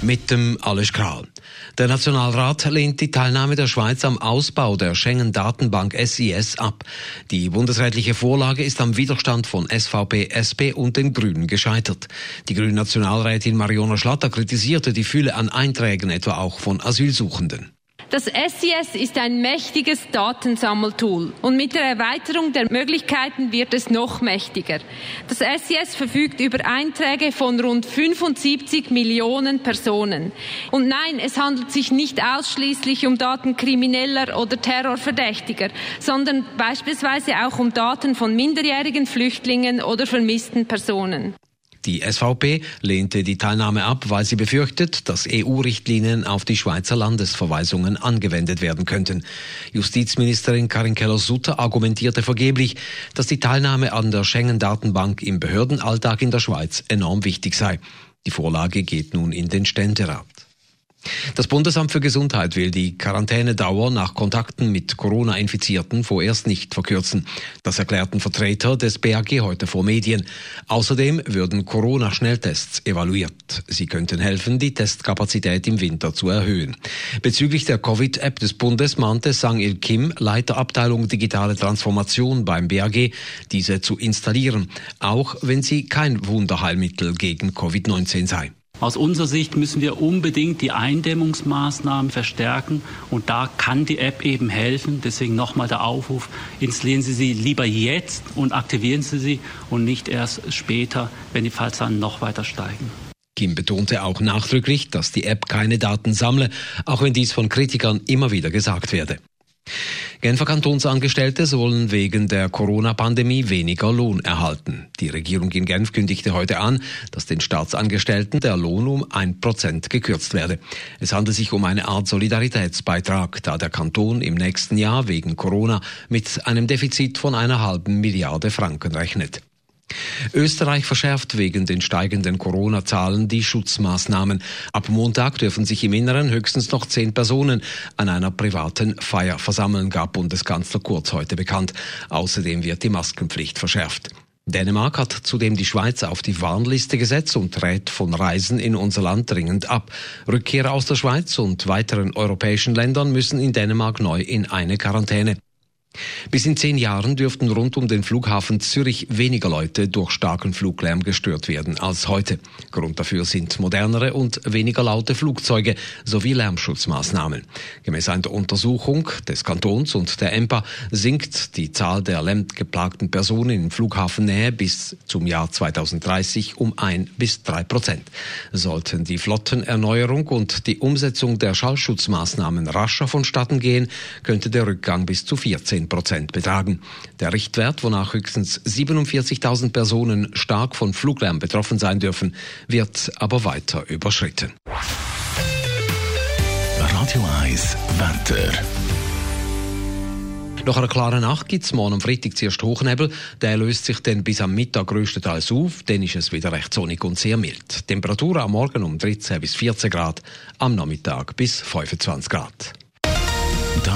Mit dem Alles Kral. Der Nationalrat lehnt die Teilnahme der Schweiz am Ausbau der Schengen-Datenbank SIS ab. Die bundesrätliche Vorlage ist am Widerstand von SVP, SP und den Grünen gescheitert. Die grüne Nationalrätin Mariona Schlatter kritisierte die Fülle an Einträgen etwa auch von Asylsuchenden. Das SIS ist ein mächtiges Datensammeltool und mit der Erweiterung der Möglichkeiten wird es noch mächtiger. Das SIS verfügt über Einträge von rund 75 Millionen Personen. Und nein, es handelt sich nicht ausschließlich um Daten krimineller oder Terrorverdächtiger, sondern beispielsweise auch um Daten von minderjährigen Flüchtlingen oder vermissten Personen. Die SVP lehnte die Teilnahme ab, weil sie befürchtet, dass EU-Richtlinien auf die Schweizer Landesverweisungen angewendet werden könnten. Justizministerin Karin Keller-Sutter argumentierte vergeblich, dass die Teilnahme an der Schengen-Datenbank im Behördenalltag in der Schweiz enorm wichtig sei. Die Vorlage geht nun in den Ständerat. Das Bundesamt für Gesundheit will die Quarantänedauer nach Kontakten mit Corona-Infizierten vorerst nicht verkürzen. Das erklärten Vertreter des BAG heute vor Medien. Außerdem würden Corona-Schnelltests evaluiert. Sie könnten helfen, die Testkapazität im Winter zu erhöhen. Bezüglich der Covid-App des Bundes mahnte Sang-Il Kim, Leiter Abteilung Digitale Transformation beim BAG, diese zu installieren, auch wenn sie kein Wunderheilmittel gegen Covid-19 sei. Aus unserer Sicht müssen wir unbedingt die Eindämmungsmaßnahmen verstärken und da kann die App eben helfen. Deswegen nochmal der Aufruf, installieren Sie sie lieber jetzt und aktivieren Sie sie und nicht erst später, wenn die Fallzahlen noch weiter steigen. Kim betonte auch nachdrücklich, dass die App keine Daten sammle, auch wenn dies von Kritikern immer wieder gesagt werde. Genfer Kantonsangestellte sollen wegen der Corona-Pandemie weniger Lohn erhalten. Die Regierung in Genf kündigte heute an, dass den Staatsangestellten der Lohn um ein Prozent gekürzt werde. Es handelt sich um eine Art Solidaritätsbeitrag, da der Kanton im nächsten Jahr wegen Corona mit einem Defizit von einer halben Milliarde Franken rechnet. Österreich verschärft wegen den steigenden Corona-Zahlen die Schutzmaßnahmen. Ab Montag dürfen sich im Inneren höchstens noch zehn Personen an einer privaten Feier versammeln, gab Bundeskanzler Kurz heute bekannt. Außerdem wird die Maskenpflicht verschärft. Dänemark hat zudem die Schweiz auf die Warnliste gesetzt und rät von Reisen in unser Land dringend ab. Rückkehrer aus der Schweiz und weiteren europäischen Ländern müssen in Dänemark neu in eine Quarantäne. Bis in zehn Jahren dürften rund um den Flughafen Zürich weniger Leute durch starken Fluglärm gestört werden als heute. Grund dafür sind modernere und weniger laute Flugzeuge sowie Lärmschutzmaßnahmen. Gemäß einer Untersuchung des Kantons und der EMPA sinkt die Zahl der lärmgeplagten Personen in Flughafennähe bis zum Jahr 2030 um ein bis drei Prozent. Sollten die Flottenerneuerung und die Umsetzung der Schallschutzmaßnahmen rascher vonstatten gehen, könnte der Rückgang bis zu 14 Prozent betragen. Der Richtwert, wonach höchstens 47.000 Personen stark von Fluglärm betroffen sein dürfen, wird aber weiter überschritten. Radio 1 Wetter. Nach einer klaren Nacht gibt es morgen am Freitag zuerst Hochnebel. Der löst sich dann bis am Mittag größtenteils auf. Dann ist es wieder recht sonnig und sehr mild. Temperatur am Morgen um 13 bis 14 Grad, am Nachmittag bis 25 Grad.